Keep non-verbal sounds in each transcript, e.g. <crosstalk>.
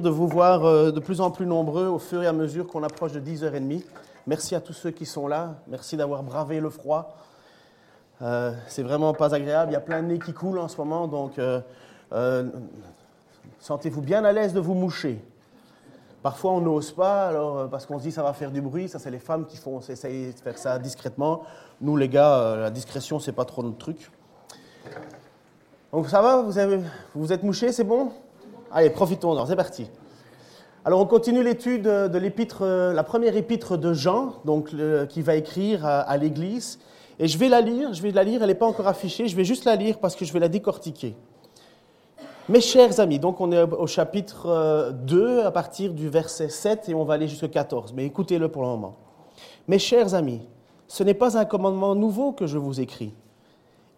de vous voir euh, de plus en plus nombreux au fur et à mesure qu'on approche de 10h30. Merci à tous ceux qui sont là. Merci d'avoir bravé le froid. Euh, c'est vraiment pas agréable. Il y a plein de nez qui coulent en ce moment, donc euh, sentez-vous bien à l'aise de vous moucher. Parfois, on n'ose pas, parce qu'on se dit ça va faire du bruit. Ça, c'est les femmes qui font, essayent de faire ça discrètement. Nous, les gars, la discrétion, c'est pas trop notre truc. Donc, ça va? Vous, vous êtes mouché, c'est bon? Allez, profitons-en, c'est parti. Alors, on continue l'étude de l'épître, la première épître de Jean, donc qui va écrire à, l'Église. Et je vais la lire, je vais la lire, elle n'est pas encore affichée, je vais juste la lire parce que je vais la décortiquer. Mes chers amis, donc on est au chapitre 2 euh, à partir du verset 7 et on va aller jusqu'au 14, mais écoutez-le pour le moment. Mes chers amis, ce n'est pas un commandement nouveau que je vous écris.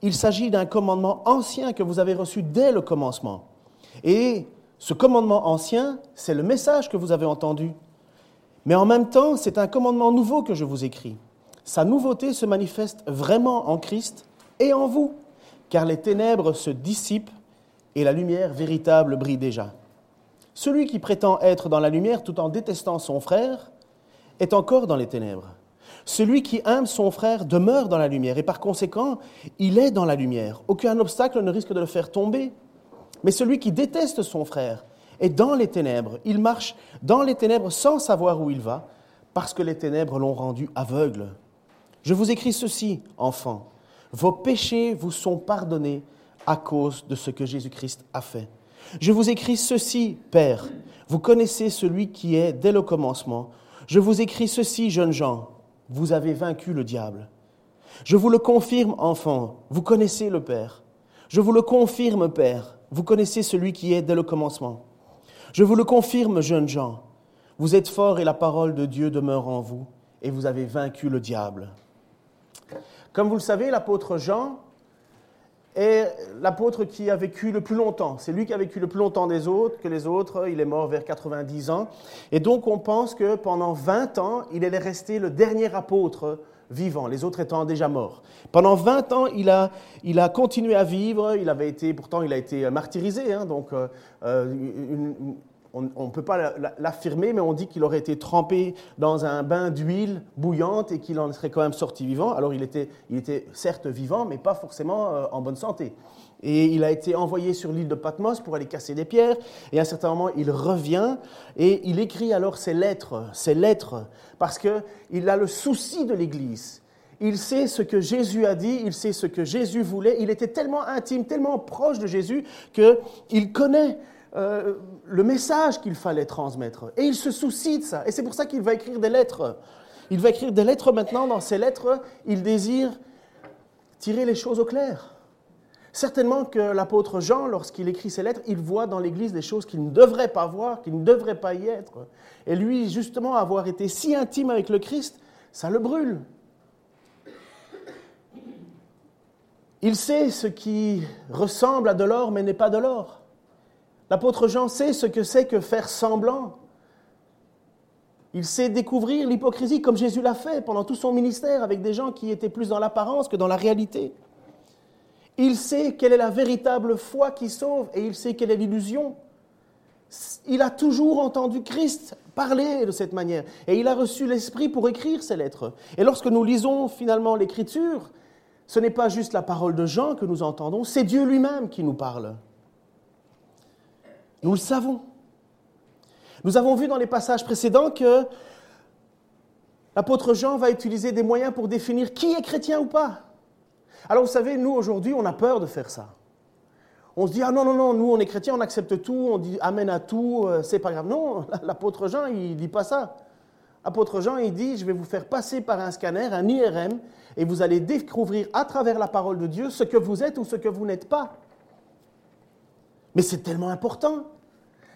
Il s'agit d'un commandement ancien que vous avez reçu dès le commencement. Et ce commandement ancien, c'est le message que vous avez entendu. Mais en même temps, c'est un commandement nouveau que je vous écris. Sa nouveauté se manifeste vraiment en Christ et en vous, car les ténèbres se dissipent et la lumière véritable brille déjà. Celui qui prétend être dans la lumière tout en détestant son frère est encore dans les ténèbres. Celui qui aime son frère demeure dans la lumière et par conséquent, il est dans la lumière. Aucun obstacle ne risque de le faire tomber. Mais celui qui déteste son frère est dans les ténèbres. Il marche dans les ténèbres sans savoir où il va, parce que les ténèbres l'ont rendu aveugle. Je vous écris ceci, enfants. Vos péchés vous sont pardonnés à cause de ce que Jésus-Christ a fait. Je vous écris ceci, Père. Vous connaissez celui qui est dès le commencement. Je vous écris ceci, jeunes gens. Vous avez vaincu le diable. Je vous le confirme, enfants. Vous connaissez le Père. Je vous le confirme, Père. Vous connaissez celui qui est dès le commencement. Je vous le confirme, jeunes gens, vous êtes forts et la parole de Dieu demeure en vous, et vous avez vaincu le diable. Comme vous le savez, l'apôtre Jean est l'apôtre qui a vécu le plus longtemps. C'est lui qui a vécu le plus longtemps des autres que les autres. Il est mort vers 90 ans. Et donc on pense que pendant 20 ans, il est resté le dernier apôtre vivant, les autres étant déjà morts. Pendant 20 ans, il a, il a continué à vivre, il avait été, pourtant il a été martyrisé, hein, donc euh, euh, on ne peut pas l'affirmer, mais on dit qu'il aurait été trempé dans un bain d'huile bouillante et qu'il en serait quand même sorti vivant. Alors il était, il était certes vivant, mais pas forcément euh, en bonne santé. Et il a été envoyé sur l'île de Patmos pour aller casser des pierres. Et à un certain moment, il revient et il écrit alors ses lettres, ses lettres, parce qu'il a le souci de l'Église. Il sait ce que Jésus a dit, il sait ce que Jésus voulait. Il était tellement intime, tellement proche de Jésus qu'il connaît euh, le message qu'il fallait transmettre. Et il se soucie de ça. Et c'est pour ça qu'il va écrire des lettres. Il va écrire des lettres maintenant. Dans ces lettres, il désire tirer les choses au clair. Certainement que l'apôtre Jean, lorsqu'il écrit ses lettres, il voit dans l'Église des choses qu'il ne devrait pas voir, qu'il ne devrait pas y être. Et lui, justement, avoir été si intime avec le Christ, ça le brûle. Il sait ce qui ressemble à de l'or, mais n'est pas de l'or. L'apôtre Jean sait ce que c'est que faire semblant. Il sait découvrir l'hypocrisie comme Jésus l'a fait pendant tout son ministère avec des gens qui étaient plus dans l'apparence que dans la réalité. Il sait quelle est la véritable foi qui sauve et il sait quelle est l'illusion. Il a toujours entendu Christ parler de cette manière et il a reçu l'Esprit pour écrire ces lettres. Et lorsque nous lisons finalement l'Écriture, ce n'est pas juste la parole de Jean que nous entendons, c'est Dieu lui-même qui nous parle. Nous le savons. Nous avons vu dans les passages précédents que l'apôtre Jean va utiliser des moyens pour définir qui est chrétien ou pas. Alors vous savez, nous aujourd'hui, on a peur de faire ça. On se dit, ah non, non, non, nous on est chrétiens, on accepte tout, on dit amen à tout, euh, c'est pas grave. Non, <laughs> l'apôtre Jean, il dit pas ça. L'apôtre Jean, il dit, je vais vous faire passer par un scanner, un IRM, et vous allez découvrir à travers la parole de Dieu ce que vous êtes ou ce que vous n'êtes pas. Mais c'est tellement important.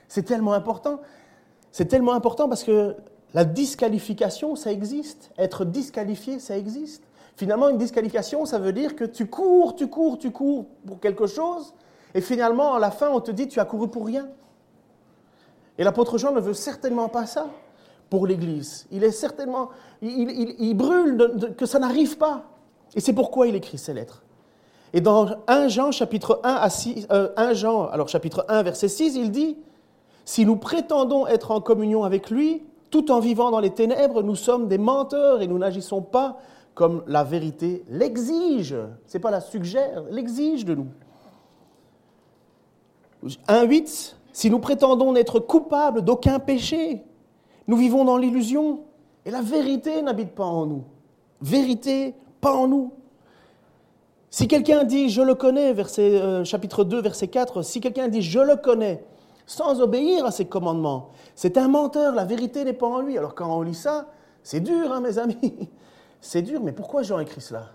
C'est tellement important. C'est tellement important parce que la disqualification, ça existe. Être disqualifié, ça existe. Finalement, une disqualification, ça veut dire que tu cours, tu cours, tu cours pour quelque chose, et finalement, à la fin, on te dit tu as couru pour rien. Et l'apôtre Jean ne veut certainement pas ça pour l'Église. Il est certainement, il, brûle que ça n'arrive pas. Et c'est pourquoi il écrit ces lettres. Et dans 1 Jean chapitre 1 à 6, 1 euh, Jean, alors chapitre 1 verset 6, il dit si nous prétendons être en communion avec lui, tout en vivant dans les ténèbres, nous sommes des menteurs et nous n'agissons pas comme la vérité l'exige. Ce n'est pas la suggère, l'exige de nous. 1.8, si nous prétendons n'être coupables d'aucun péché, nous vivons dans l'illusion et la vérité n'habite pas en nous. Vérité, pas en nous. Si quelqu'un dit je le connais, euh, chapitre 2, verset 4, si quelqu'un dit je le connais, sans obéir à ses commandements, c'est un menteur, la vérité n'est pas en lui. Alors quand on lit ça, c'est dur, hein, mes amis. C'est dur, mais pourquoi Jean écrit cela?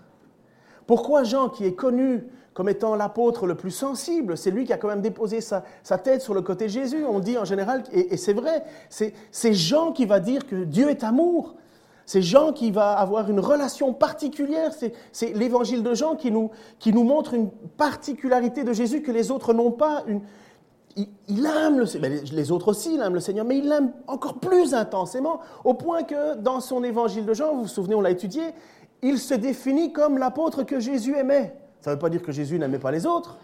Pourquoi Jean, qui est connu comme étant l'apôtre le plus sensible, c'est lui qui a quand même déposé sa, tête sur le côté de Jésus, on dit en général, et, c'est vrai, c'est Jean qui va dire que Dieu est amour, c'est Jean qui va avoir une relation particulière. C'est l'évangile de Jean qui nous, qui nous montre une particularité de Jésus que les autres n'ont pas. Il, aime le Seigneur, les autres aussi l'aiment le Seigneur, mais il l'aime encore plus intensément, au point que dans son évangile de Jean, vous vous souvenez, on l'a étudié, il se définit comme l'apôtre que Jésus aimait. Ça ne veut pas dire que Jésus n'aimait pas les autres,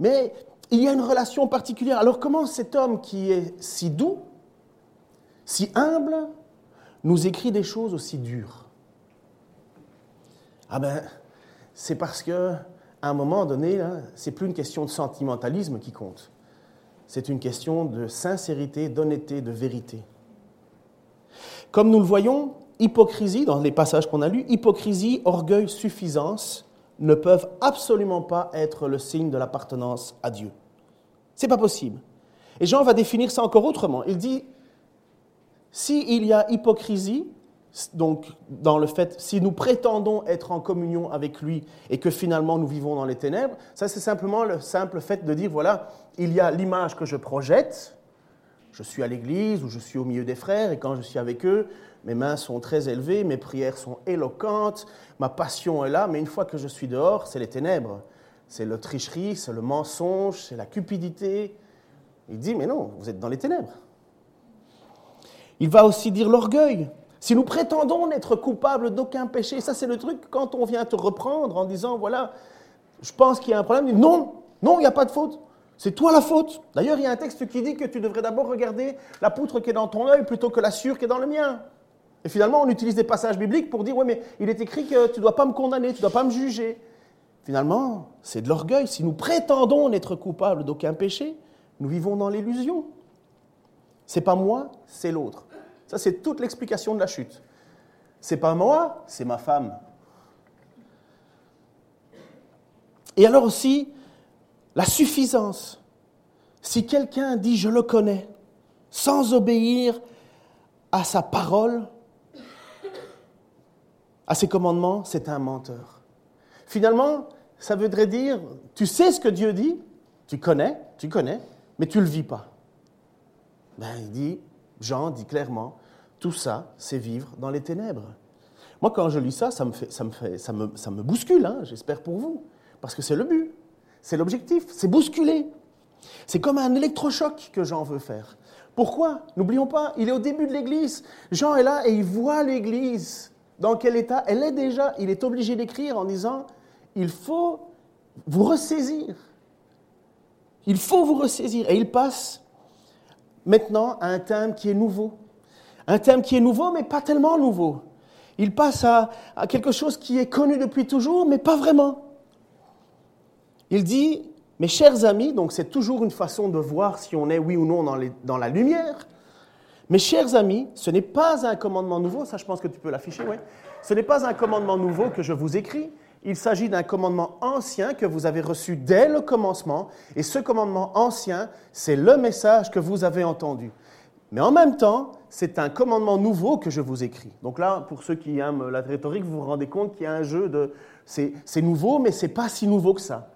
mais il y a une relation particulière. Alors comment cet homme qui est si doux, si humble, nous écrit des choses aussi dures? Ah ben, c'est parce que à un moment donné, c'est plus une question de sentimentalisme qui compte. C'est une question de sincérité, d'honnêteté, de vérité. Comme nous le voyons, hypocrisie, dans les passages qu'on a lus, hypocrisie, orgueil, suffisance ne peuvent absolument pas être le signe de l'appartenance à Dieu. C'est pas possible. Et Jean va définir ça encore autrement. Il dit s'il y a hypocrisie, donc dans le fait, si nous prétendons être en communion avec lui et que finalement nous vivons dans les ténèbres, ça c'est simplement le simple fait de dire, voilà, il y a l'image que je projette, je suis à l'église ou je suis au milieu des frères et quand je suis avec eux, mes mains sont très élevées, mes prières sont éloquentes, ma passion est là, mais une fois que je suis dehors, c'est les ténèbres, c'est la tricherie, c'est le mensonge, c'est la cupidité. Il dit, mais non, vous êtes dans les ténèbres. Il va aussi dire l'orgueil. Si nous prétendons n'être coupables d'aucun péché, ça c'est le truc quand on vient te reprendre en disant, voilà, je pense qu'il y a un problème, non, non, il n'y a pas de faute. C'est toi la faute. D'ailleurs, il y a un texte qui dit que tu devrais d'abord regarder la poutre qui est dans ton œil plutôt que la sûre qui est dans le mien. Et finalement, on utilise des passages bibliques pour dire, oui, mais il est écrit que tu ne dois pas me condamner, tu ne dois pas me juger. Finalement, c'est de l'orgueil. Si nous prétendons n'être coupables d'aucun péché, nous vivons dans l'illusion. C'est pas moi, c'est l'autre. Ça, c'est toute l'explication de la chute. C'est pas moi, c'est ma femme. Et alors aussi, la suffisance. Si quelqu'un dit je le connais, sans obéir à sa parole, à ses commandements, c'est un menteur. Finalement, ça voudrait dire, tu sais ce que Dieu dit, tu connais, tu connais, mais tu ne le vis pas. Ben, il dit, Jean dit clairement, tout ça, c'est vivre dans les ténèbres. Moi, quand je lis ça, ça me, fait, ça me, fait, ça me, ça me bouscule, hein, j'espère pour vous, parce que c'est le but, c'est l'objectif, c'est bousculer. C'est comme un électrochoc que Jean veut faire. Pourquoi? N'oublions pas, il est au début de l'Église. Jean est là et il voit l'Église. Dans quel état Elle est déjà? Il est obligé d'écrire en disant, il faut vous ressaisir. Il faut vous ressaisir. Et il passe maintenant à un thème qui est nouveau. Un thème qui est nouveau, mais pas tellement nouveau. Il passe à, quelque chose qui est connu depuis toujours, mais pas vraiment. Il dit, mes chers amis, donc c'est toujours une façon de voir si on est oui ou non dans, dans la lumière. Mes chers amis, ce n'est pas un commandement nouveau, ça je pense que tu peux l'afficher, oui. Ce n'est pas un commandement nouveau que je vous écris, il s'agit d'un commandement ancien que vous avez reçu dès le commencement, et ce commandement ancien, c'est le message que vous avez entendu. Mais en même temps, c'est un commandement nouveau que je vous écris. Donc là, pour ceux qui aiment la rhétorique, vous vous rendez compte qu'il y a un jeu de... C'est nouveau, mais ce n'est pas si nouveau que ça.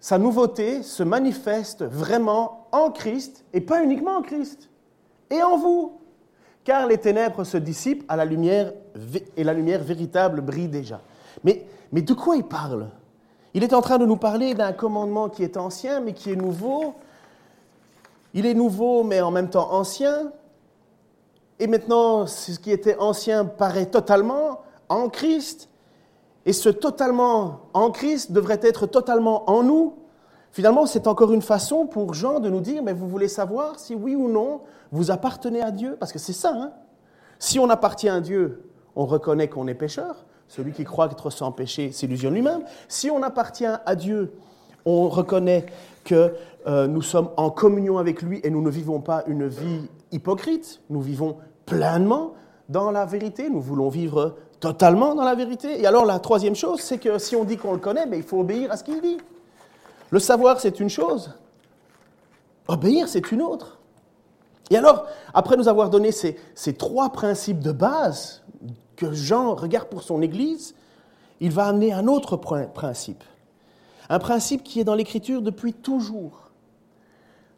Sa nouveauté se manifeste vraiment en Christ, et pas uniquement en Christ, et en vous. Car les ténèbres se dissipent à la lumière, et la lumière véritable brille déjà. Mais, de quoi il parle? Il est en train de nous parler d'un commandement qui est ancien, mais qui est nouveau, il est nouveau, mais en même temps ancien. Et maintenant, ce qui était ancien paraît totalement en Christ. Et ce totalement en Christ devrait être totalement en nous. Finalement, c'est encore une façon pour Jean de nous dire, mais vous voulez savoir si oui ou non vous appartenez à Dieu? Parce que c'est ça. Hein si on appartient à Dieu, on reconnaît qu'on est pécheur. Celui qui croit être sans péché s'illusionne lui-même. Si on appartient à Dieu, on reconnaît que euh, nous sommes en communion avec lui et nous ne vivons pas une vie hypocrite, nous vivons pleinement dans la vérité, nous voulons vivre totalement dans la vérité. Et alors la troisième chose, c'est que si on dit qu'on le connaît, mais il faut obéir à ce qu'il dit. Le savoir, c'est une chose. Obéir, c'est une autre. Et alors, après nous avoir donné ces, ces trois principes de base que Jean regarde pour son Église, il va amener un autre principe. Un principe qui est dans l'Écriture depuis toujours.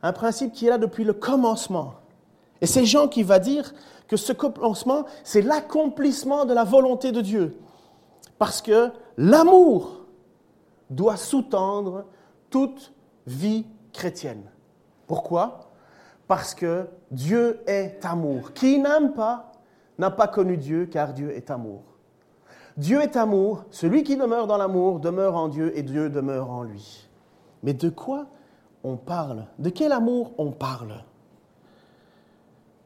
Un principe qui est là depuis le commencement. Et c'est Jean qui va dire que ce commencement, c'est l'accomplissement de la volonté de Dieu. Parce que l'amour doit sous-tendre toute vie chrétienne. Pourquoi? Parce que Dieu est amour. Qui n'aime pas n'a pas connu Dieu, car Dieu est amour. Dieu est amour, celui qui demeure dans l'amour demeure en Dieu et Dieu demeure en lui. Mais de quoi on parle? De quel amour on parle?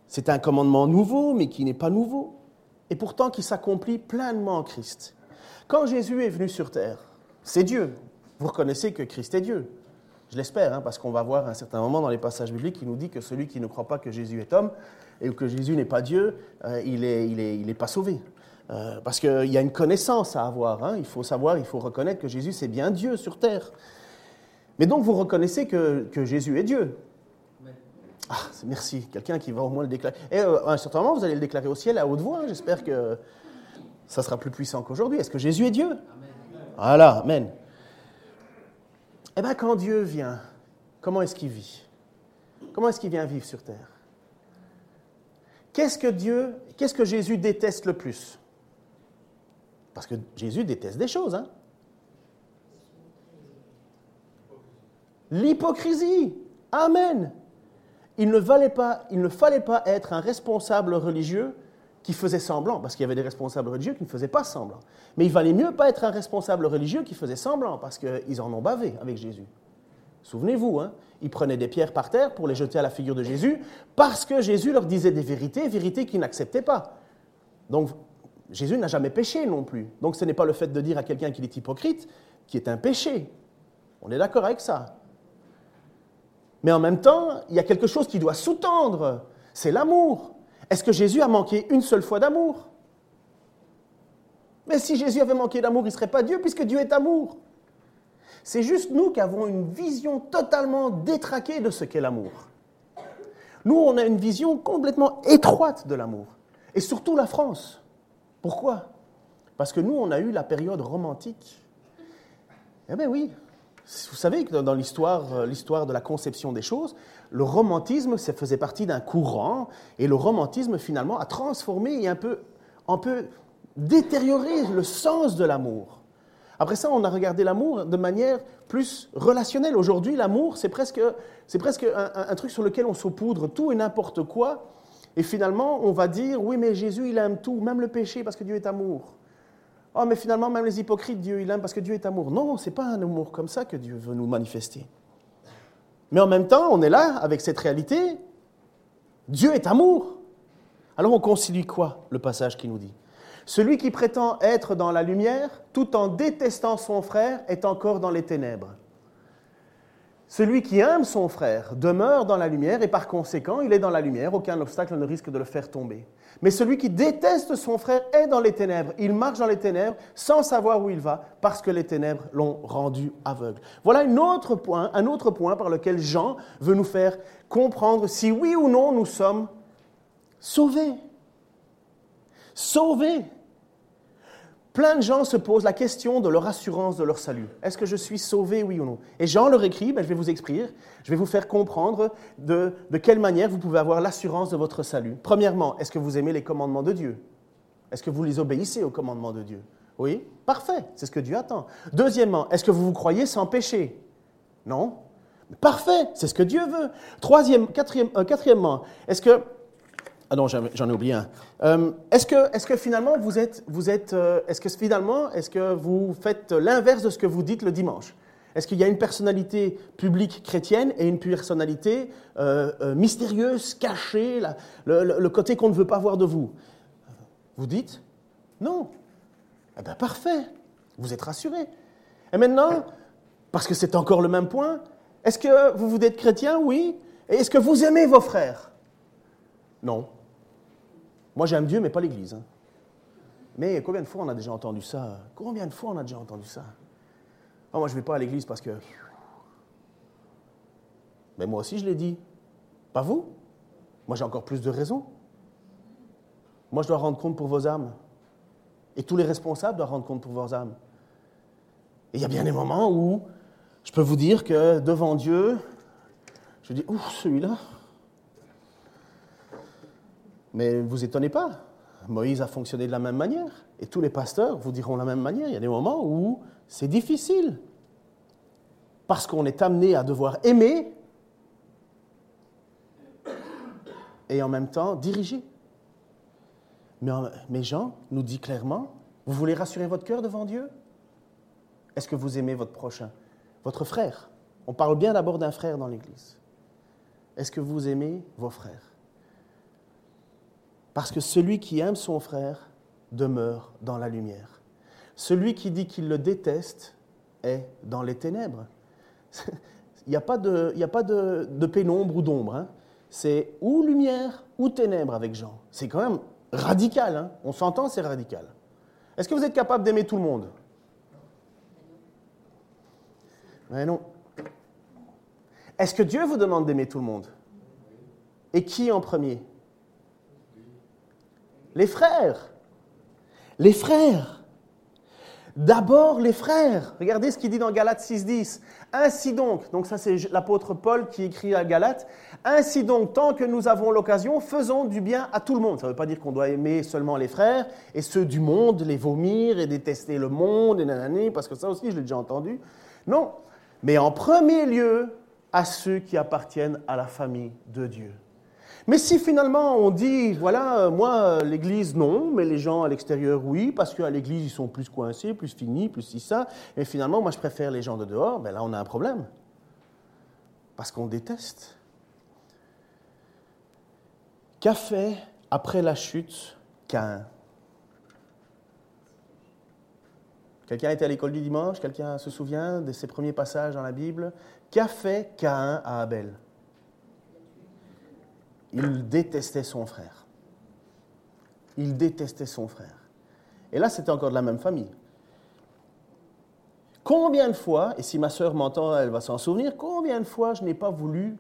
C'est un commandement nouveau, mais qui n'est pas nouveau, et pourtant qui s'accomplit pleinement en Christ. Quand Jésus est venu sur terre, c'est Dieu. Vous reconnaissez que Christ est Dieu. Je l'espère, hein, parce qu'on va voir à un certain moment dans les passages bibliques qui nous dit que celui qui ne croit pas que Jésus est homme et que Jésus n'est pas Dieu, euh, il n'est il est, il est pas sauvé. Euh, parce qu'il y a une connaissance à avoir. Hein. Il faut savoir, il faut reconnaître que Jésus, c'est bien Dieu sur terre. Mais donc, vous reconnaissez que, Jésus est Dieu. Ah, merci. Quelqu'un qui va au moins le déclarer. Et euh, à un certain moment, vous allez le déclarer au ciel à haute voix. J'espère que ça sera plus puissant qu'aujourd'hui. Est-ce que Jésus est Dieu? Voilà, Amen. Eh bien, quand Dieu vient, comment est-ce qu'il vit? Comment est-ce qu'il vient vivre sur terre? Qu'est-ce que Dieu, qu'est-ce que Jésus déteste le plus? Parce que Jésus déteste des choses. Hein? L'hypocrisie. Amen. Il ne, il ne fallait pas être un responsable religieux qui faisait semblant, parce qu'il y avait des responsables religieux qui ne faisaient pas semblant. Mais il valait mieux pas être un responsable religieux qui faisait semblant, parce qu'ils en ont bavé avec Jésus. Souvenez-vous, hein, ils prenaient des pierres par terre pour les jeter à la figure de Jésus, parce que Jésus leur disait des vérités, vérités qu'ils n'acceptaient pas. Donc, Jésus n'a jamais péché non plus. Donc ce n'est pas le fait de dire à quelqu'un qu'il est hypocrite qui est un péché. On est d'accord avec ça. Mais en même temps, il y a quelque chose qui doit sous-tendre. C'est l'amour. Est-ce que Jésus a manqué une seule fois d'amour? Mais si Jésus avait manqué d'amour, il ne serait pas Dieu puisque Dieu est amour. C'est juste nous qui avons une vision totalement détraquée de ce qu'est l'amour. Nous, on a une vision complètement étroite de l'amour. Et surtout la France. Pourquoi? Parce que nous, on a eu la période romantique. Eh bien oui, vous savez que dans l'histoire, euh, l'histoire de la conception des choses, le romantisme, ça faisait partie d'un courant, et le romantisme, finalement, a transformé et un peu détérioré le sens de l'amour. Après ça, on a regardé l'amour de manière plus relationnelle. Aujourd'hui, l'amour, c'est presque, un, truc sur lequel on saupoudre tout et n'importe quoi, et finalement, on va dire, oui, mais Jésus, il aime tout, même le péché, parce que Dieu est amour. Oh, mais finalement, même les hypocrites, Dieu, il aime parce que Dieu est amour. Non, ce n'est pas un amour comme ça que Dieu veut nous manifester. Mais en même temps, on est là avec cette réalité. Dieu est amour. Alors on concilie quoi, le passage qui nous dit? Celui qui prétend être dans la lumière, tout en détestant son frère, est encore dans les ténèbres. Celui qui aime son frère demeure dans la lumière et par conséquent, il est dans la lumière, aucun obstacle ne risque de le faire tomber. Mais celui qui déteste son frère est dans les ténèbres, il marche dans les ténèbres sans savoir où il va parce que les ténèbres l'ont rendu aveugle. Voilà un autre point, par lequel Jean veut nous faire comprendre si oui ou non nous sommes sauvés. Sauvés. Plein de gens se posent la question de leur assurance de leur salut. Est-ce que je suis sauvé, oui ou non? Et Jean leur écrit, ben, je vais vous expliquer, je vais vous faire comprendre de, de quelle manière vous pouvez avoir l'assurance de votre salut. Premièrement, est-ce que vous aimez les commandements de Dieu? Est-ce que vous les obéissez aux commandements de Dieu? Oui Parfait, c'est ce que Dieu attend. Deuxièmement, est-ce que vous vous croyez sans péché? Non Parfait, c'est ce que Dieu veut. Troisième, quatrième, euh, quatrièmement, est-ce que ah non, j'en ai oublié un. Euh, est-ce que, finalement vous êtes, vous êtes, euh, faites l'inverse de ce que vous dites le dimanche? Est-ce qu'il y a une personnalité publique chrétienne et une personnalité euh, mystérieuse, cachée, le, côté qu'on ne veut pas voir de vous? Vous dites non. Eh bien, parfait. Vous êtes rassuré. Et maintenant, parce que c'est encore le même point, est-ce que vous vous êtes chrétien? Oui. Et est-ce que vous aimez vos frères? Non. Moi, j'aime Dieu, mais pas l'Église. Hein. Mais combien de fois on a déjà entendu ça? Combien de fois on a déjà entendu ça? Oh, Moi, je ne vais pas à l'église parce que. Mais moi aussi, je l'ai dit. Pas vous? Moi, j'ai encore plus de raisons. Moi, je dois rendre compte pour vos âmes. Et tous les responsables doivent rendre compte pour vos âmes. Et il y a bien des moments où je peux vous dire que devant Dieu, je dis, ouf, celui-là. Mais ne vous étonnez pas, Moïse a fonctionné de la même manière. Et tous les pasteurs vous diront la même manière. Il y a des moments où c'est difficile. Parce qu'on est amené à devoir aimer et en même temps diriger. Mais, Jean nous dit clairement, vous voulez rassurer votre cœur devant Dieu? Est-ce que vous aimez votre prochain, votre frère On parle bien d'abord d'un frère dans l'Église. Est-ce que vous aimez vos frères? Parce que celui qui aime son frère demeure dans la lumière. Celui qui dit qu'il le déteste est dans les ténèbres. <laughs> Il n'y a pas de, a pas de, pénombre ou d'ombre. Hein. C'est ou lumière ou ténèbres avec Jean. C'est quand même radical. Hein. On s'entend, c'est radical. Est-ce que vous êtes capable d'aimer tout le monde? Mais non. Est-ce que Dieu vous demande d'aimer tout le monde? Et qui en premier? Les frères. Les frères. D'abord les frères. Regardez ce qu'il dit dans Galates 6.10. Ainsi donc, donc ça c'est l'apôtre Paul qui écrit à Galates, ainsi donc, tant que nous avons l'occasion, faisons du bien à tout le monde. Ça ne veut pas dire qu'on doit aimer seulement les frères et ceux du monde, les vomir et détester le monde et nanani, parce que ça aussi je l'ai déjà entendu. Non, mais en premier lieu à ceux qui appartiennent à la famille de Dieu. Mais si finalement on dit, voilà, euh, moi, l'Église, non, mais les gens à l'extérieur, oui, parce qu'à l'Église, ils sont plus coincés, plus finis, plus si ça, et finalement, moi, je préfère les gens de dehors, ben là, on a un problème. Parce qu'on déteste. Qu'a fait, après la chute, Cain Quelqu'un était à l'école du dimanche? Quelqu'un se souvient de ses premiers passages dans la Bible? Qu'a fait Cain à Abel? Il détestait son frère. Il détestait son frère. Et là, c'était encore de la même famille. Combien de fois, et si ma sœur m'entend, elle va s'en souvenir, combien de fois je n'ai pas voulu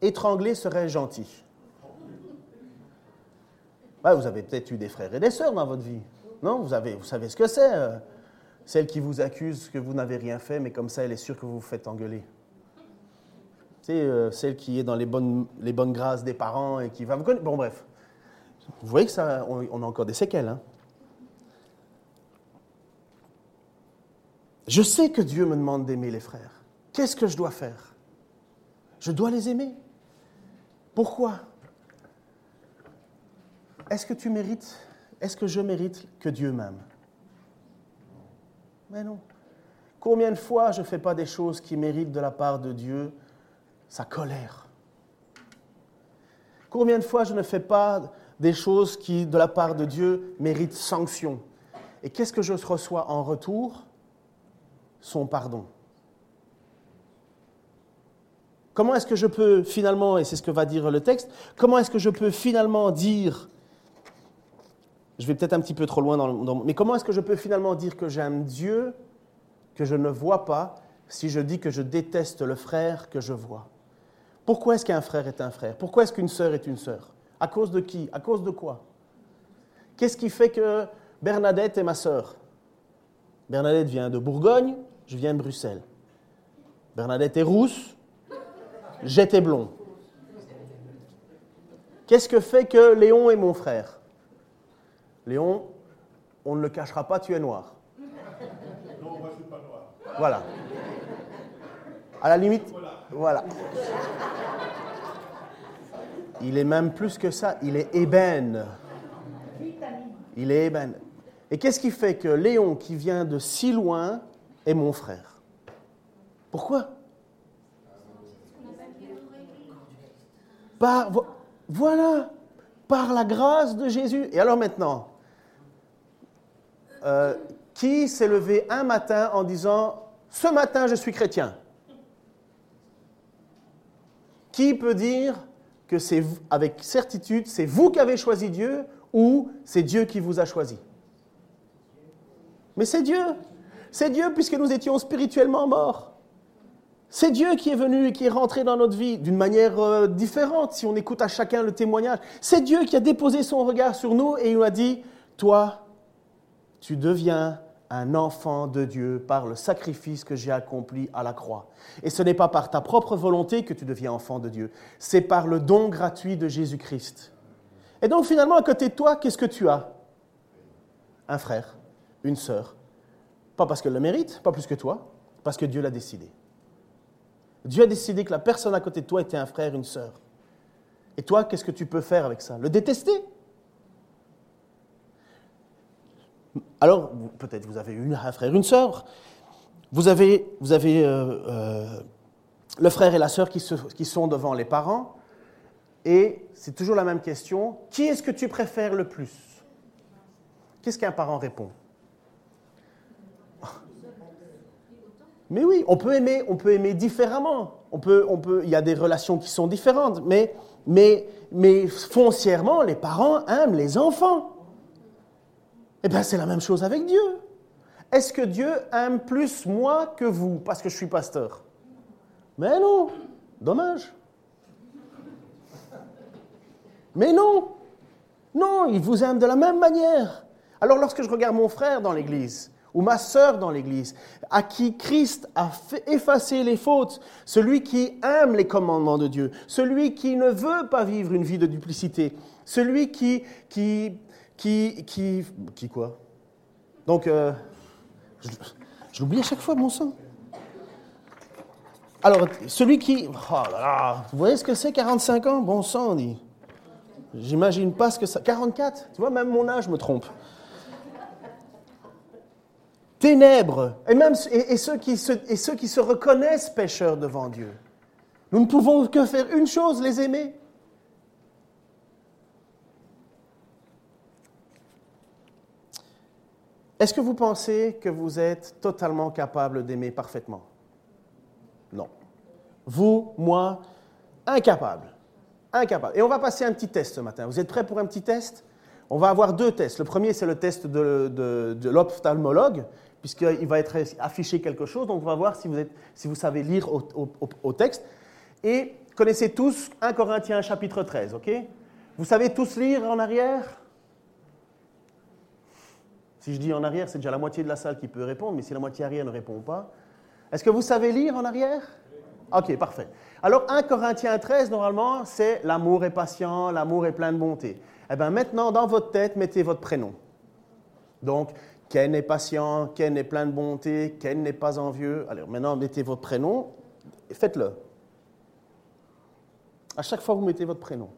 étrangler serait gentil? Vous avez peut-être eu des frères et des sœurs dans votre vie. Non? Vous, avez, vous savez ce que c'est. Euh, celle qui vous accuse que vous n'avez rien fait, mais comme ça, elle est sûre que vous vous faites engueuler. Euh, celle qui est dans les bonnes, grâces des parents et qui va... Bon, bref. Vous voyez que ça, on, a encore des séquelles. Hein. Je sais que Dieu me demande d'aimer les frères. Qu'est-ce que je dois faire? Je dois les aimer. Pourquoi? Est-ce que tu mérites, est-ce que je mérite que Dieu m'aime? Mais non. Combien de fois je ne fais pas des choses qui méritent de la part de Dieu sa colère. Combien de fois je ne fais pas des choses qui, de la part de Dieu, méritent sanction? Et qu'est-ce que je reçois en retour? Son pardon. Comment est-ce que je peux finalement, et c'est ce que va dire le texte, comment est-ce que je peux finalement dire, je vais peut-être un petit peu trop loin, dans, mais comment est-ce que je peux finalement dire que j'aime Dieu que je ne vois pas si je dis que je déteste le frère que je vois? Pourquoi est-ce qu'un frère est un frère? Pourquoi est-ce qu'une sœur est une sœur? À cause de qui? À cause de quoi? Qu'est-ce qui fait que Bernadette est ma sœur? Bernadette vient de Bourgogne, je viens de Bruxelles. Bernadette est rousse, j'étais blond. Qu'est-ce que fait que Léon est mon frère? Léon, on ne le cachera pas, tu es noir. Non, moi je suis pas noir. Voilà. À la limite, voilà. Il est même plus que ça, il est ébène. Il est ébène. Et qu'est-ce qui fait que Léon, qui vient de si loin, est mon frère? Pourquoi? Par, voilà, par la grâce de Jésus. Et alors maintenant, euh, qui s'est levé un matin en disant Ce matin, je suis chrétien? Qui peut dire que c'est avec certitude, c'est vous qui avez choisi Dieu ou c'est Dieu qui vous a choisi? Mais c'est Dieu. C'est Dieu puisque nous étions spirituellement morts. C'est Dieu qui est venu et qui est rentré dans notre vie d'une manière euh, différente si on écoute à chacun le témoignage. C'est Dieu qui a déposé son regard sur nous et il nous a dit, toi, tu deviens un enfant de Dieu par le sacrifice que j'ai accompli à la croix. Et ce n'est pas par ta propre volonté que tu deviens enfant de Dieu, c'est par le don gratuit de Jésus-Christ. Et donc finalement, à côté de toi, qu'est-ce que tu as? Un frère, une sœur. Pas parce qu'elle le mérite, pas plus que toi, parce que Dieu l'a décidé. Dieu a décidé que la personne à côté de toi était un frère, une sœur. Et toi, qu'est-ce que tu peux faire avec ça? Le détester? Alors, peut-être vous avez un frère, une sœur. Vous avez, euh, euh, le frère et la sœur qui, sont devant les parents. Et c'est toujours la même question. Qui est-ce que tu préfères le plus? Qu'est-ce qu'un parent répond? Mais oui, on peut aimer, on peut aimer différemment. On peut, on peut, il y a des relations qui sont différentes, mais foncièrement, les parents aiment les enfants. Eh bien, c'est la même chose avec Dieu. Est-ce que Dieu aime plus moi que vous? Parce que je suis pasteur Mais non, dommage. Mais non, non, il vous aime de la même manière. Alors lorsque je regarde mon frère dans l'Église, ou ma sœur dans l'Église, à qui Christ a effacer les fautes, celui qui aime les commandements de Dieu, celui qui ne veut pas vivre une vie de duplicité, celui qui, qui, qui, qui quoi? Donc, euh, je, l'oublie à chaque fois, mon sang. Alors, celui qui... Oh là vous voyez ce que c'est 45 ans? Bon sang, on dit. J'imagine pas ce que ça... 44 Tu vois, même mon âge me trompe ténèbres, et même ceux qui se, et ceux qui se reconnaissent pécheurs devant Dieu. Nous ne pouvons que faire une chose, les aimer. Est-ce que vous pensez que vous êtes totalement capable d'aimer parfaitement? Non. Vous, moi, incapable. Incapable. Et on va passer un petit test ce matin. Vous êtes prêts pour un petit test? On va avoir deux tests. Le premier, c'est le test de, de, l'ophtalmologue puisqu'il va être affiché quelque chose. Donc, on va voir si vous, êtes, si vous savez lire au, texte. Et connaissez tous 1 Corinthiens chapitre 13, ok? Vous savez tous lire en arrière? Si je dis en arrière, c'est déjà la moitié de la salle qui peut répondre, mais si la moitié arrière ne répond pas. Est-ce que vous savez lire en arrière? Ok, parfait. Alors 1 Corinthiens 13, normalement, c'est l'amour est patient, l'amour est plein de bonté. Eh bien maintenant, dans votre tête, mettez votre prénom. Donc, Ken est patient, Ken est plein de bonté, Ken n'est pas envieux. Alors maintenant, mettez votre prénom faites-le. À chaque fois, vous mettez votre prénom.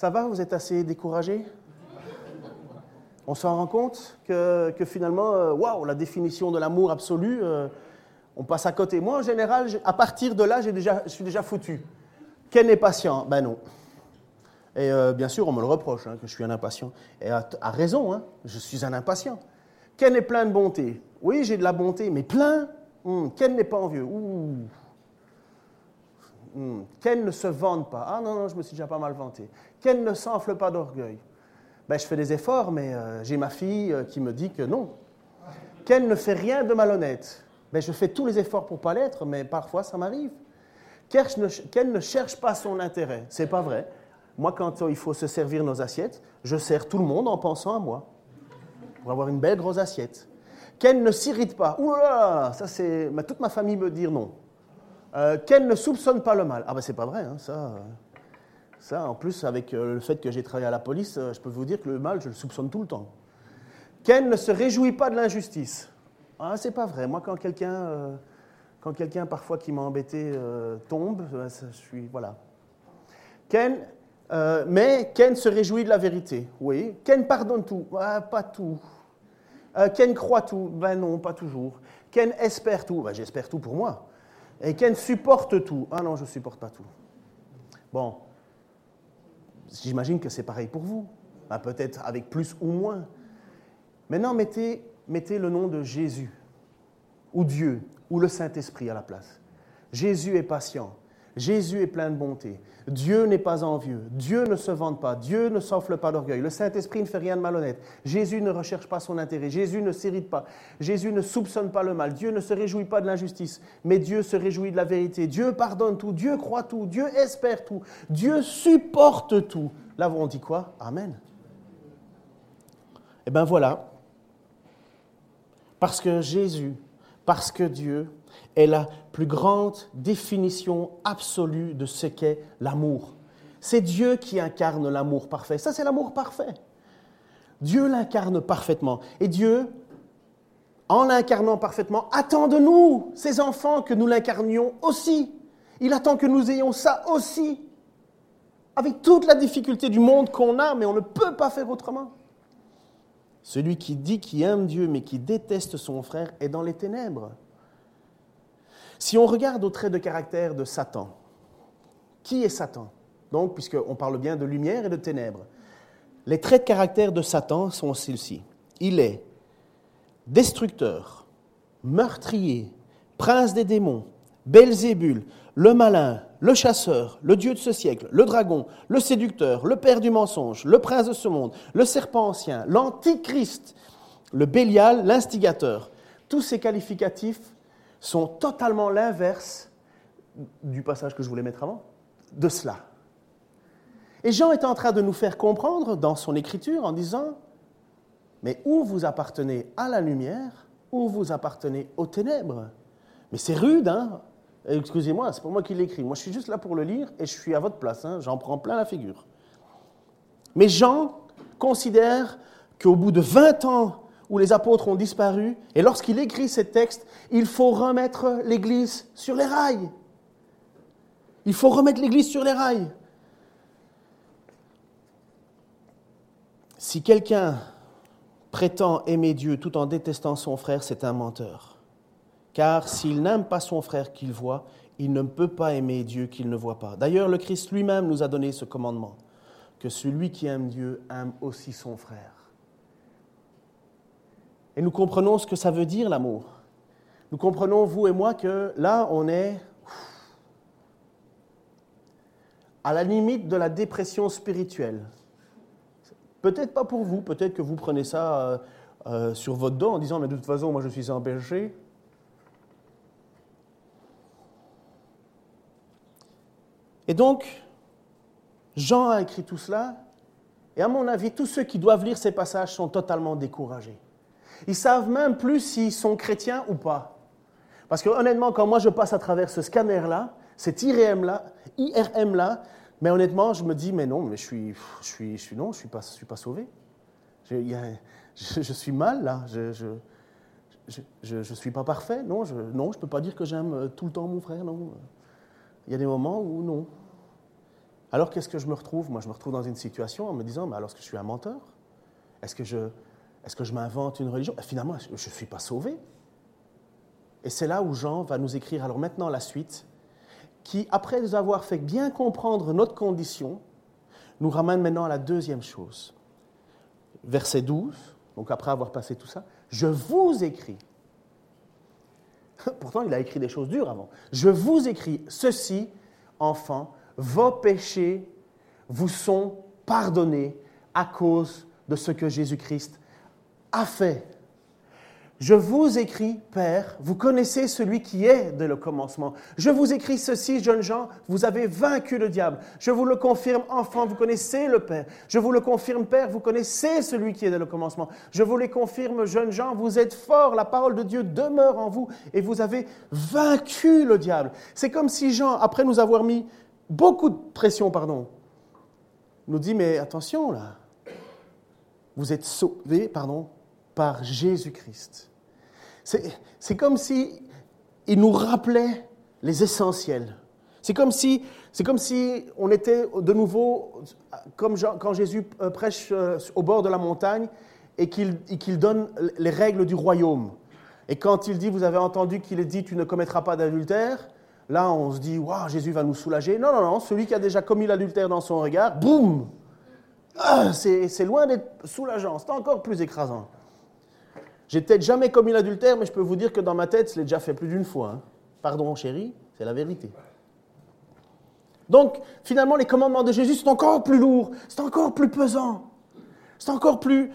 Ça va Vous êtes assez découragé? On s'en rend compte que, finalement, euh, waouh, la définition de l'amour absolu, euh, on passe à côté. Moi, en général, à partir de là, je suis déjà foutu. Ken est patient? Ben non. Et euh, bien sûr, on me le reproche, hein, que je suis un impatient. Et à, raison, hein, je suis un impatient. Ken est plein de bonté? Oui, j'ai de la bonté, mais plein? Hum, n'est pas envieux? Ouh. Hum, Ken ne se vante pas. Ah non, non, je me suis déjà pas mal vanté. Ken ne s'enfle pas d'orgueil. Ben, je fais des efforts, mais euh, j'ai ma fille euh, qui me dit que non. Ken ne fait rien de malhonnête. Ben, je fais tous les efforts pour pas l'être, mais parfois ça m'arrive. Ken ne, cherche pas son intérêt. C'est pas vrai. Moi, quand il faut se servir nos assiettes, je sers tout le monde en pensant à moi. Pour avoir une belle grosse assiette. Ken ne s'irrite pas. Ouh là, ça c'est. toute ma famille me dit non. Euh, Ken ne soupçonne pas le mal. Ah ben c'est pas vrai, hein, ça. Ça, en plus, avec euh, le fait que j'ai travaillé à la police, euh, je peux vous dire que le mal, je le soupçonne tout le temps. Ken ne se réjouit pas de l'injustice. Ah, c'est pas vrai. Moi, quand quelqu'un euh, Quand quelqu'un parfois qui m'a embêté euh, tombe, euh, je suis voilà. Ken, euh, mais Ken se réjouit de la vérité. Oui. Ken pardonne tout. Ah, pas tout. Ken croit tout. Ben non, pas toujours. Ken espère tout. Ben, j'espère tout pour moi. Et Ken supporte tout. Ah non, je ne supporte pas tout. Bon, j'imagine que c'est pareil pour vous. Ben, Peut-être avec plus ou moins. Maintenant, mettez, mettez le nom de Jésus, ou Dieu, ou le Saint-Esprit à la place. Jésus est patient. Jésus est plein de bonté. Dieu n'est pas envieux. Dieu ne se vante pas. Dieu ne s'enfle pas d'orgueil. Le Saint-Esprit ne fait rien de malhonnête. Jésus ne recherche pas son intérêt. Jésus ne s'irrite pas. Jésus ne soupçonne pas le mal. Dieu ne se réjouit pas de l'injustice. Mais Dieu se réjouit de la vérité. Dieu pardonne tout. Dieu croit tout. Dieu espère tout. Dieu supporte tout. Là, on dit quoi? Amen. Eh bien voilà. Parce que Jésus, parce que Dieu est la plus grande définition absolue de ce qu'est l'amour. C'est Dieu qui incarne l'amour parfait. Ça, c'est l'amour parfait. Dieu l'incarne parfaitement. Et Dieu, en l'incarnant parfaitement, attend de nous, ses enfants, que nous l'incarnions aussi. Il attend que nous ayons ça aussi. Avec toute la difficulté du monde qu'on a, mais on ne peut pas faire autrement. Celui qui dit qu'il aime Dieu mais qui déteste son frère est dans les ténèbres. Si on regarde au trait de caractère de Satan, qui est Satan? Donc, puisqu'on parle bien de lumière et de ténèbres, les traits de caractère de Satan sont ceux-ci. Il est destructeur, meurtrier, prince des démons, Belzébul, le malin, le chasseur, le dieu de ce siècle, le dragon, le séducteur, le père du mensonge, le prince de ce monde, le serpent ancien, l'antichrist, le bélial, l'instigateur. Tous ces qualificatifs sont totalement l'inverse du passage que je voulais mettre avant, de cela. Et Jean est en train de nous faire comprendre dans son écriture en disant, mais où vous appartenez à la lumière, où vous appartenez aux ténèbres. Mais c'est rude, hein Excusez-moi, c'est pas moi qui l'écris. Moi, je suis juste là pour le lire et je suis à votre place. Hein. J'en prends plein la figure. Mais Jean considère qu'au bout de 20 ans où les apôtres ont disparu, et lorsqu'il écrit ces textes, il faut remettre l'Église sur les rails. Il faut remettre l'Église sur les rails. Si quelqu'un prétend aimer Dieu tout en détestant son frère, c'est un menteur. Car s'il n'aime pas son frère qu'il voit, il ne peut pas aimer Dieu qu'il ne voit pas. D'ailleurs, le Christ lui-même nous a donné ce commandement, que celui qui aime Dieu aime aussi son frère. Et nous comprenons ce que ça veut dire l'amour. Nous comprenons, vous et moi, que là, on est à la limite de la dépression spirituelle. Peut-être pas pour vous, peut-être que vous prenez ça euh, euh, sur votre dos en disant, mais de toute façon, moi je suis un péché. Et donc, Jean a écrit tout cela, et à mon avis, tous ceux qui doivent lire ces passages sont totalement découragés. Ils savent même plus s'ils sont chrétiens ou pas. Parce que honnêtement, quand moi je passe à travers ce scanner-là, cet IRM-là, IRM-là, mais honnêtement, je me dis, mais non, mais je suis, je suis, je suis non, je suis pas, je suis pas sauvé. Je, je, suis mal là. Je, je, ne suis pas parfait. Non, je, non, je peux pas dire que j'aime tout le temps mon frère. Non, il y a des moments où non. Alors qu'est-ce que je me retrouve? Moi, je me retrouve dans une situation en me disant, mais alors est-ce que je suis un menteur? Est-ce que je, est-ce que je m'invente une religion? Finalement, je ne suis pas sauvé. Et c'est là où Jean va nous écrire alors maintenant la suite, qui, après nous avoir fait bien comprendre notre condition, nous ramène maintenant à la deuxième chose. Verset 12, donc après avoir passé tout ça, je vous écris. <laughs> Pourtant, il a écrit des choses dures avant. Je vous écris ceci, enfants, vos péchés vous sont pardonnés à cause de ce que Jésus-Christ a fait. Je vous écris, Père, vous connaissez celui qui est dès le commencement. Je vous écris ceci, jeunes gens, vous avez vaincu le diable. Je vous le confirme, enfants, vous connaissez le Père. Je vous le confirme, Père, vous connaissez celui qui est dès le commencement. Je vous le confirme, jeunes gens, vous êtes forts, la parole de Dieu demeure en vous et vous avez vaincu le diable. C'est comme si Jean, après nous avoir mis beaucoup de pression, pardon, nous dit, mais attention là, vous êtes sauvés, pardon, par Jésus-Christ. C'est comme si il nous rappelait les essentiels. C'est comme si, c'est comme si on était de nouveau, comme quand Jésus euh, prêche euh, au bord de la montagne et qu'il donne les règles du royaume. Et quand il dit, vous avez entendu qu'il est dit, tu ne commettras pas d'adultère, là on se dit, waouh, Jésus va nous soulager. Non, non, non, celui qui a déjà commis l'adultère dans son regard, boum ah, C'est loin d'être soulageant, c'est encore plus écrasant. J'ai peut-être jamais commis l'adultère, mais je peux vous dire que dans ma tête, je l'ai déjà fait plus d'une fois. Hein. Pardon, chérie, c'est la vérité. Donc, finalement, les commandements de Jésus sont encore plus lourds, c'est encore plus pesant, c'est encore plus...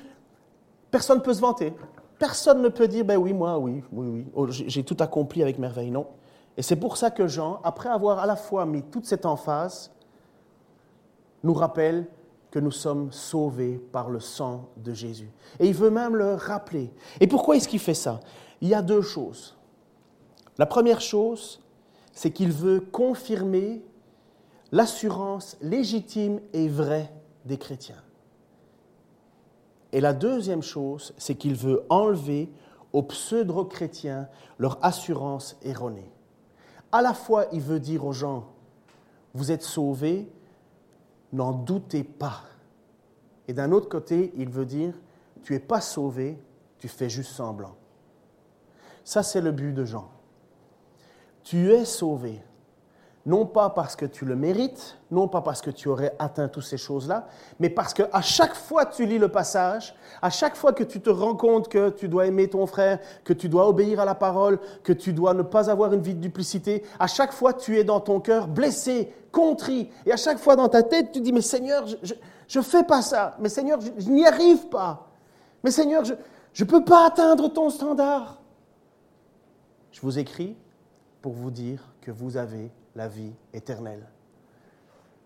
Personne ne peut se vanter. Personne ne peut dire, ben oui, moi, oui, oui, oui, oh, j'ai tout accompli avec merveille. Non. Et c'est pour ça que Jean, après avoir à la fois mis toute cette emphase, nous rappelle que nous sommes sauvés par le sang de Jésus. Et il veut même le rappeler. Et pourquoi est-ce qu'il fait ça? Il y a deux choses. La première chose, c'est qu'il veut confirmer l'assurance légitime et vraie des chrétiens. Et la deuxième chose, c'est qu'il veut enlever aux pseudo-chrétiens leur assurance erronée. À la fois, il veut dire aux gens, vous êtes sauvés, n'en doutez pas. Et d'un autre côté, il veut dire, tu n'es pas sauvé, tu fais juste semblant. Ça, c'est le but de Jean. Tu es sauvé, non pas parce que tu le mérites, non pas parce que tu aurais atteint toutes ces choses-là, mais parce que à chaque fois que tu lis le passage, à chaque fois que tu te rends compte que tu dois aimer ton frère, que tu dois obéir à la parole, que tu dois ne pas avoir une vie de duplicité, à chaque fois tu es dans ton cœur blessé, contrit, et à chaque fois dans ta tête tu dis mais Seigneur, je ne fais pas ça, mais Seigneur, je, je n'y arrive pas, mais Seigneur, je ne peux pas atteindre ton standard. Je vous écris pour vous dire que vous avez la vie éternelle.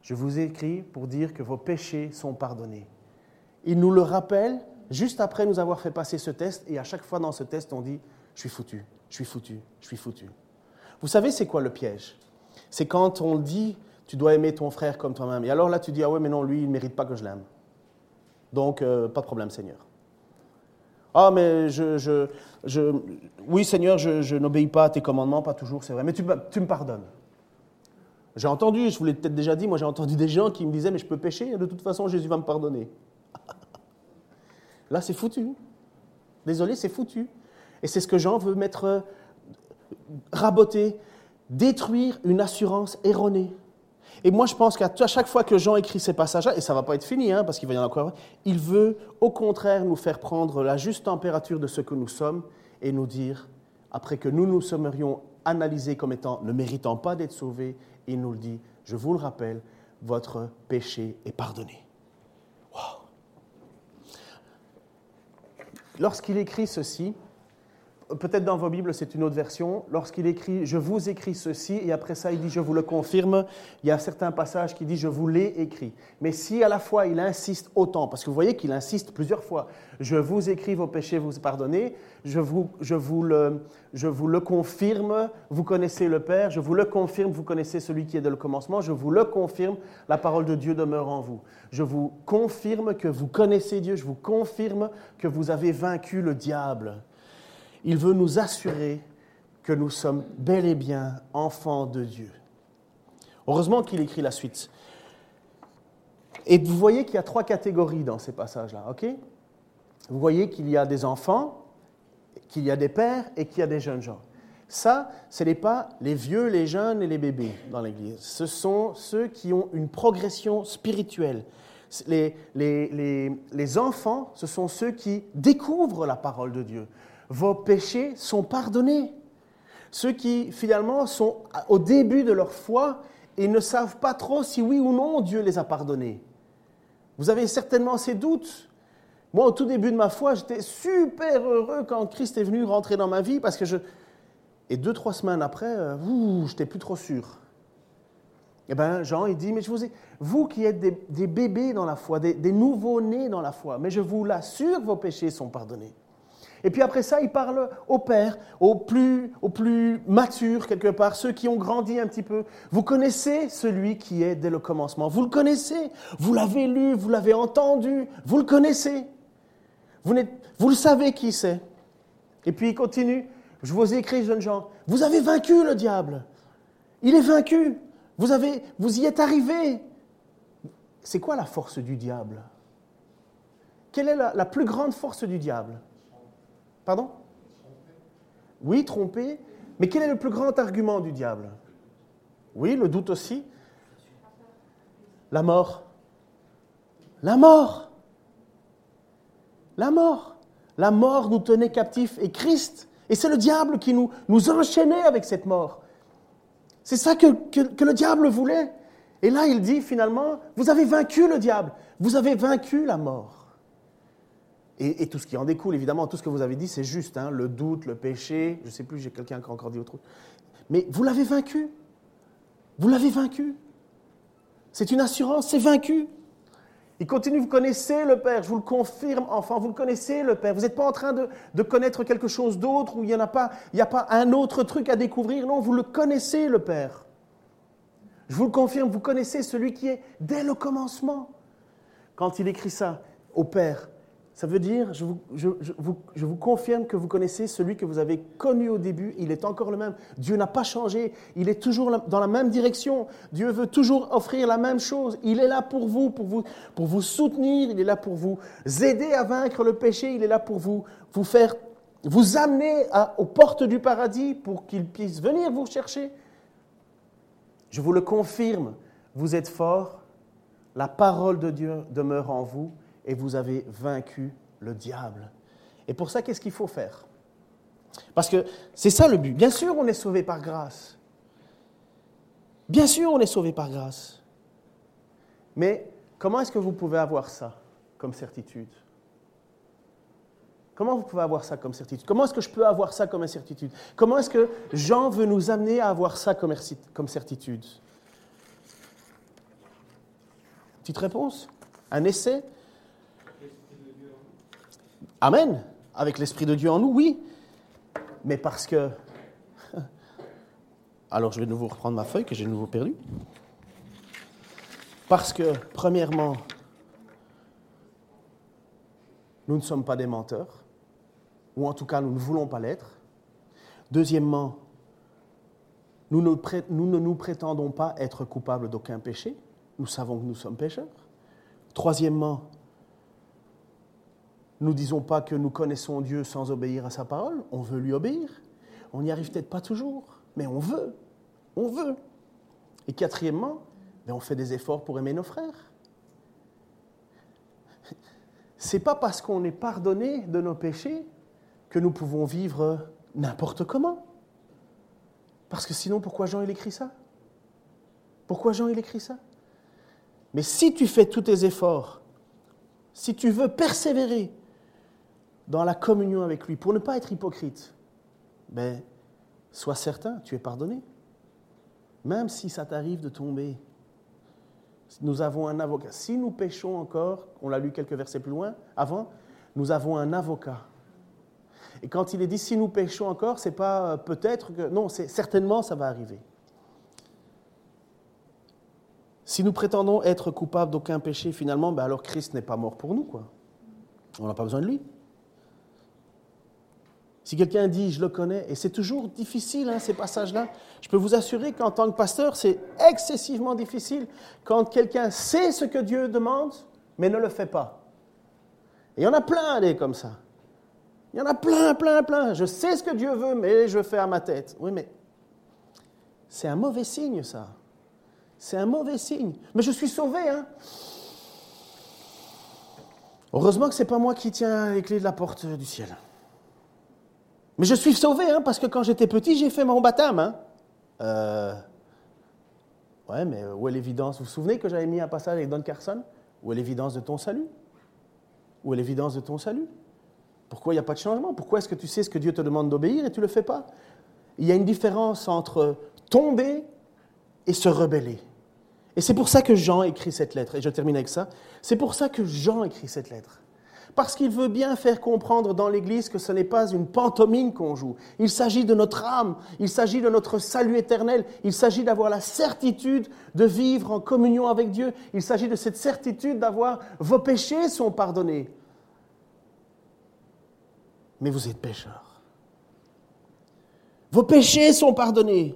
Je vous écris pour dire que vos péchés sont pardonnés. Il nous le rappelle juste après nous avoir fait passer ce test, et à chaque fois dans ce test, on dit, je suis foutu, je suis foutu, je suis foutu. Vous savez, c'est quoi le piège? C'est quand on dit, tu dois aimer ton frère comme toi-même. Et alors là, tu dis, ah ouais, mais non, lui, il ne mérite pas que je l'aime. Donc, euh, pas de problème, Seigneur. Ah, mais je, je, je oui, Seigneur, je, n'obéis pas à tes commandements, pas toujours, c'est vrai, mais tu me pardonnes. J'ai entendu, je vous l'ai peut-être déjà dit, moi j'ai entendu des gens qui me disaient, mais je peux pécher, de toute façon Jésus va me pardonner. Là, c'est foutu. Désolé, c'est foutu. Et c'est ce que Jean veut mettre, euh, raboter, détruire une assurance erronée. Et moi, je pense qu'à chaque fois que Jean écrit ces passages-là, et ça ne va pas être fini, hein, parce qu'il va y en avoir il veut au contraire nous faire prendre la juste température de ce que nous sommes et nous dire, après que nous nous serions analysés comme étant ne méritant pas d'être sauvés, il nous le dit, je vous le rappelle, votre péché est pardonné. Lorsqu'il écrit ceci, peut-être dans vos Bibles, c'est une autre version. Lorsqu'il écrit Je vous écris ceci, et après ça, il dit Je vous le confirme, il y a certains passages qui disent Je vous l'ai écrit. Mais si à la fois il insiste autant, parce que vous voyez qu'il insiste plusieurs fois Je vous écris vos péchés, vous pardonnez, je vous, je, vous le, je vous le confirme, vous connaissez le Père, je vous le confirme, vous connaissez celui qui est de le commencement, je vous le confirme, la parole de Dieu demeure en vous. Je vous confirme que vous connaissez Dieu, je vous confirme que vous avez vaincu le diable. Il veut nous assurer que nous sommes bel et bien enfants de Dieu. Heureusement qu'il écrit la suite. Et vous voyez qu'il y a trois catégories dans ces passages-là, ok? Vous voyez qu'il y a des enfants, qu'il y a des pères et qu'il y a des jeunes gens. Ça, ce n'est pas les vieux, les jeunes et les bébés dans l'Église. Ce sont ceux qui ont une progression spirituelle. Les, les, les enfants, ce sont ceux qui découvrent la parole de Dieu vos péchés sont pardonnés. Ceux qui finalement sont au début de leur foi et ne savent pas trop si oui ou non Dieu les a pardonnés. Vous avez certainement ces doutes. Moi, au tout début de ma foi, j'étais super heureux quand Christ est venu rentrer dans ma vie parce que je... Et deux, trois semaines après, je euh, j'étais plus trop sûr. Eh bien, Jean, il dit, mais je vous ai... Vous qui êtes des, bébés dans la foi, des, des nouveaux-nés dans la foi, mais je vous l'assure, vos péchés sont pardonnés. Et puis après ça, il parle aux pères, aux plus, matures quelque part, ceux qui ont grandi un petit peu. Vous connaissez celui qui est dès le commencement. Vous le connaissez. Vous l'avez lu, vous l'avez entendu. Vous le connaissez. Vous, le savez qui c'est. Et puis il continue. Je vous ai écrit, jeunes gens, vous avez vaincu le diable. Il est vaincu. Vous, avez, vous y êtes arrivés. C'est quoi la force du diable? Quelle est la plus grande force du diable? Pardon Oui, tromper. Mais quel est le plus grand argument du diable Oui, le doute aussi. La mort. La mort. La mort. La mort nous tenait captifs et Christ. Et c'est le diable qui nous, enchaînait avec cette mort. C'est ça que, le diable voulait. Et là, il dit finalement, vous avez vaincu le diable, vous avez vaincu la mort. Et, tout ce qui en découle, évidemment, tout ce que vous avez dit, c'est juste, hein, le doute, le péché, je ne sais plus, j'ai quelqu'un qui a encore dit autre chose. Mais vous l'avez vaincu. Vous l'avez vaincu. C'est une assurance, c'est vaincu. Il continue, vous connaissez le Père, je vous le confirme, enfant, vous le connaissez le Père. Vous n'êtes pas en train de, connaître quelque chose d'autre où il n'y a, a pas un autre truc à découvrir. Non, vous le connaissez le Père. Je vous le confirme, vous connaissez celui qui est dès le commencement. Quand il écrit ça au Père, ça veut dire, je vous, confirme que vous connaissez celui que vous avez connu au début, il est encore le même. Dieu n'a pas changé, il est toujours dans la même direction. Dieu veut toujours offrir la même chose. Il est là pour vous, pour vous, soutenir, il est là pour vous aider à vaincre le péché, il est là pour vous, vous faire, vous amener aux portes du paradis pour qu'il puisse venir vous chercher. Je vous le confirme, vous êtes fort, la parole de Dieu demeure en vous et vous avez vaincu le diable. Et pour ça, qu'est-ce qu'il faut faire? Parce que c'est ça le but. Bien sûr, on est sauvé par grâce. Bien sûr, on est sauvé par grâce. Mais comment est-ce que vous pouvez avoir ça comme certitude? Comment vous pouvez avoir ça comme certitude? Comment est-ce que je peux avoir ça comme incertitude? Comment est-ce que Jean veut nous amener à avoir ça comme certitude? Petite réponse? Un essai? Amen. Avec l'Esprit de Dieu en nous, oui. Mais parce que... <laughs> Alors je vais de nouveau reprendre ma feuille que j'ai de nouveau perdue. Parce que, premièrement, nous ne sommes pas des menteurs, ou en tout cas nous ne voulons pas l'être. Deuxièmement, nous ne, nous prétendons pas être coupables d'aucun péché. Nous savons que nous sommes pécheurs. Troisièmement, nous ne disons pas que nous connaissons Dieu sans obéir à sa parole, on veut lui obéir. On n'y arrive peut-être pas toujours, mais on veut. On veut. Et quatrièmement, ben, on fait des efforts pour aimer nos frères. C'est pas parce qu'on est pardonné de nos péchés que nous pouvons vivre n'importe comment. Parce que sinon, pourquoi Jean il écrit ça? Pourquoi Jean il écrit ça? Mais si tu fais tous tes efforts, si tu veux persévérer, dans la communion avec lui, pour ne pas être hypocrite, ben, sois certain, tu es pardonné. Même si ça t'arrive de tomber. Nous avons un avocat. Si nous péchons encore, on l'a lu quelques versets plus loin, avant, nous avons un avocat. Et quand il est dit si nous péchons encore, c'est pas euh, peut-être que. Non, c'est certainement ça va arriver. Si nous prétendons être coupables d'aucun péché, finalement, ben alors Christ n'est pas mort pour nous, quoi. On n'a pas besoin de lui. Si quelqu'un dit je le connais, et c'est toujours difficile hein, ces passages-là, je peux vous assurer qu'en tant que pasteur, c'est excessivement difficile quand quelqu'un sait ce que Dieu demande, mais ne le fait pas. Et il y en a plein des comme ça. Il y en a plein, plein, plein. Je sais ce que Dieu veut, mais je fais à ma tête. Oui, mais c'est un mauvais signe, ça. C'est un mauvais signe. Mais je suis sauvé, hein. Heureusement que ce n'est pas moi qui tiens les clés de la porte du ciel. Mais je suis sauvé, hein, parce que quand j'étais petit, j'ai fait mon baptême. Hein. Euh, ouais, mais où est l'évidence? Vous vous souvenez que j'avais mis un passage avec Don Carson? Où est l'évidence de ton salut? Où est l'évidence de ton salut? Pourquoi il n'y a pas de changement? Pourquoi est-ce que tu sais ce que Dieu te demande d'obéir et tu ne le fais pas? Il y a une différence entre tomber et se rebeller. Et c'est pour ça que Jean écrit cette lettre. Et je termine avec ça. C'est pour ça que Jean écrit cette lettre parce qu'il veut bien faire comprendre dans l'Église que ce n'est pas une pantomime qu'on joue. Il s'agit de notre âme, il s'agit de notre salut éternel, il s'agit d'avoir la certitude de vivre en communion avec Dieu, il s'agit de cette certitude d'avoir vos péchés sont pardonnés. Mais vous êtes pécheurs. Vos péchés sont pardonnés.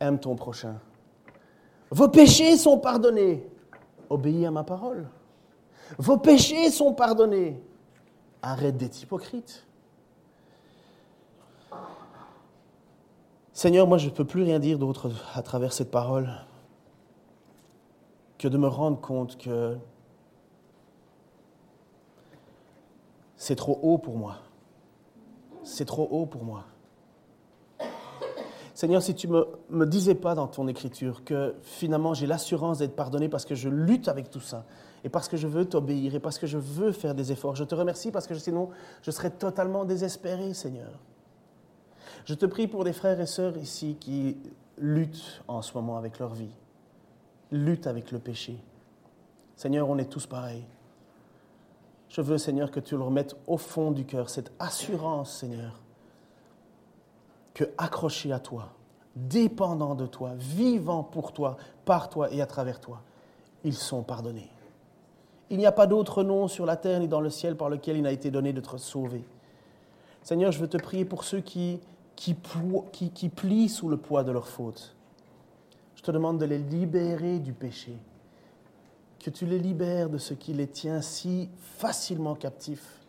Aime ton prochain. Vos péchés sont pardonnés. Obéis à ma parole. Vos péchés sont pardonnés. Arrête d'être hypocrite. Seigneur, moi je ne peux plus rien dire d'autre à travers cette parole que de me rendre compte que c'est trop haut pour moi. C'est trop haut pour moi. Seigneur, si tu ne me, me, disais pas dans ton écriture que finalement j'ai l'assurance d'être pardonné parce que je lutte avec tout ça et parce que je veux t'obéir et parce que je veux faire des efforts, je te remercie parce que sinon je serais totalement désespéré, Seigneur. Je te prie pour des frères et sœurs ici qui luttent en ce moment avec leur vie, luttent avec le péché. Seigneur, on est tous pareils. Je veux, Seigneur, que tu leur mettes au fond du cœur cette assurance, Seigneur, que accroché à toi, dépendant de toi, vivant pour toi, par toi et à travers toi, ils sont pardonnés. Il n'y a pas d'autre nom sur la terre ni dans le ciel par lequel il n'a été donné d'être sauvé. Seigneur, je veux te prier pour ceux qui plient sous le poids de leurs fautes. Je te demande de les libérer du péché, que tu les libères de ce qui les tient si facilement captifs.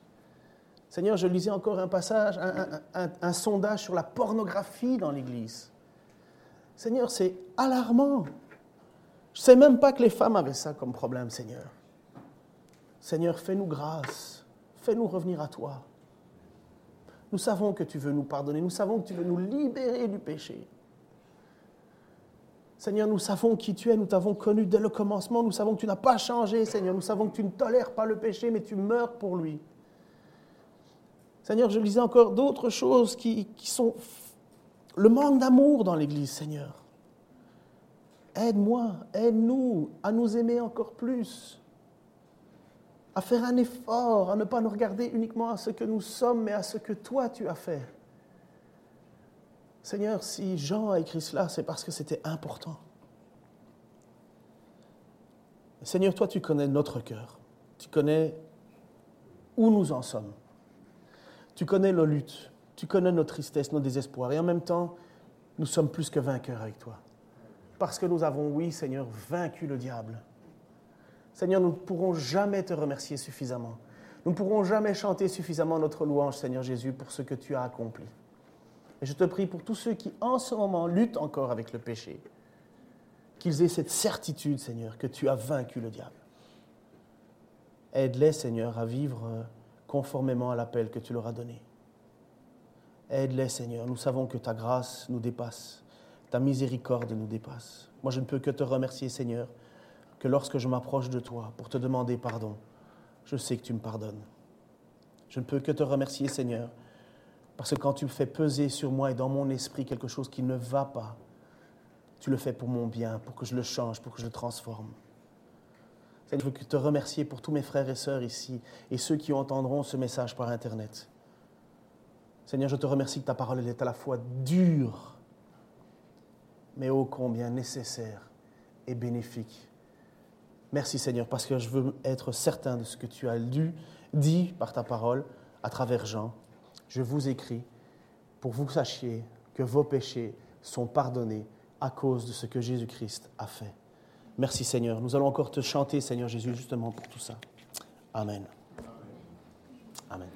Seigneur, je lisais encore un passage, un, sondage sur la pornographie dans l'Église. Seigneur, c'est alarmant. Je ne sais même pas que les femmes avaient ça comme problème, Seigneur. Seigneur, fais-nous grâce, fais-nous revenir à toi. Nous savons que tu veux nous pardonner. Nous savons que tu veux nous libérer du péché. Seigneur, nous savons qui tu es. Nous t'avons connu dès le commencement. Nous savons que tu n'as pas changé, Seigneur. Nous savons que tu ne tolères pas le péché, mais tu meurs pour lui. Seigneur, je lisais encore d'autres choses qui, qui sont le manque d'amour dans l'Église, Seigneur. Aide-moi, aide-nous à nous aimer encore plus à faire un effort, à ne pas nous regarder uniquement à ce que nous sommes, mais à ce que toi tu as fait. Seigneur, si Jean a écrit cela, c'est parce que c'était important. Seigneur, toi tu connais notre cœur, tu connais où nous en sommes, tu connais nos luttes, tu connais nos tristesses, nos désespoirs, et en même temps, nous sommes plus que vainqueurs avec toi. Parce que nous avons, oui Seigneur, vaincu le diable Seigneur, nous ne pourrons jamais te remercier suffisamment. Nous ne pourrons jamais chanter suffisamment notre louange, Seigneur Jésus, pour ce que tu as accompli. Et je te prie pour tous ceux qui, en ce moment, luttent encore avec le péché, qu'ils aient cette certitude, Seigneur, que tu as vaincu le diable. Aide-les, Seigneur, à vivre conformément à l'appel que tu leur as donné. Aide-les, Seigneur. Nous savons que ta grâce nous dépasse, ta miséricorde nous dépasse. Moi, je ne peux que te remercier, Seigneur, que lorsque je m'approche de toi pour te demander pardon, je sais que tu me pardonnes. Je ne peux que te remercier, Seigneur, parce que quand tu fais peser sur moi et dans mon esprit quelque chose qui ne va pas, tu le fais pour mon bien, pour que je le change, pour que je le transforme. Seigneur, je veux te remercier pour tous mes frères et sœurs ici et ceux qui entendront ce message par Internet. Seigneur, je te remercie que ta parole est à la fois dure, mais ô combien nécessaire et bénéfique Merci Seigneur, parce que je veux être certain de ce que tu as lu, dit par ta parole à travers Jean. Je vous écris pour vous sachiez que vos péchés sont pardonnés à cause de ce que Jésus-Christ a fait. Merci Seigneur. Nous allons encore te chanter, Seigneur Jésus, justement pour tout ça. Amen. Amen.